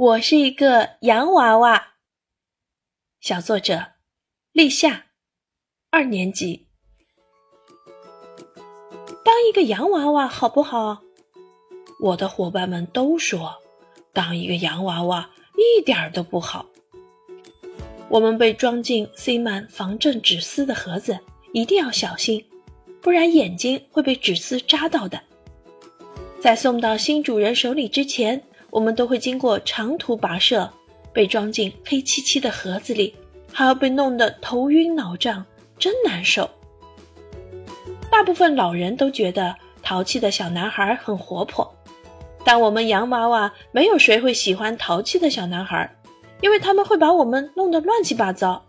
我是一个洋娃娃。小作者：立夏，二年级。当一个洋娃娃好不好？我的伙伴们都说，当一个洋娃娃一点儿都不好。我们被装进塞满防震纸丝的盒子，一定要小心，不然眼睛会被纸丝扎到的。在送到新主人手里之前，我们都会经过长途跋涉，被装进黑漆漆的盒子里，还要被弄得头晕脑胀，真难受。大部分老人都觉得淘气的小男孩很活泼，但我们洋娃娃没有谁会喜欢淘气的小男孩。因为他们会把我们弄得乱七八糟。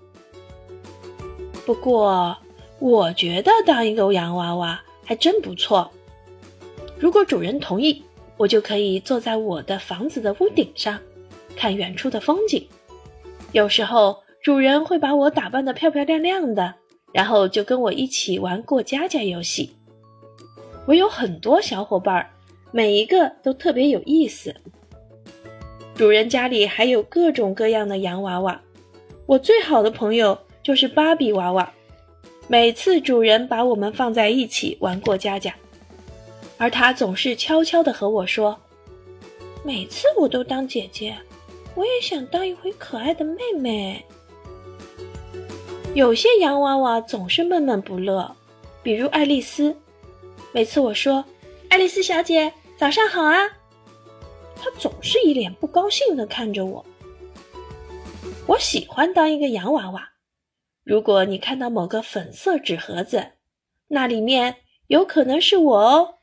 不过，我觉得当一个洋娃娃还真不错。如果主人同意，我就可以坐在我的房子的屋顶上，看远处的风景。有时候，主人会把我打扮得漂漂亮亮的，然后就跟我一起玩过家家游戏。我有很多小伙伴，每一个都特别有意思。主人家里还有各种各样的洋娃娃，我最好的朋友就是芭比娃娃。每次主人把我们放在一起玩过家家，而他总是悄悄地和我说：“每次我都当姐姐，我也想当一回可爱的妹妹。”有些洋娃娃总是闷闷不乐，比如爱丽丝。每次我说：“爱丽丝小姐，早上好啊！”她总是一脸不高兴地看着我。我喜欢当一个洋娃娃。如果你看到某个粉色纸盒子，那里面有可能是我哦。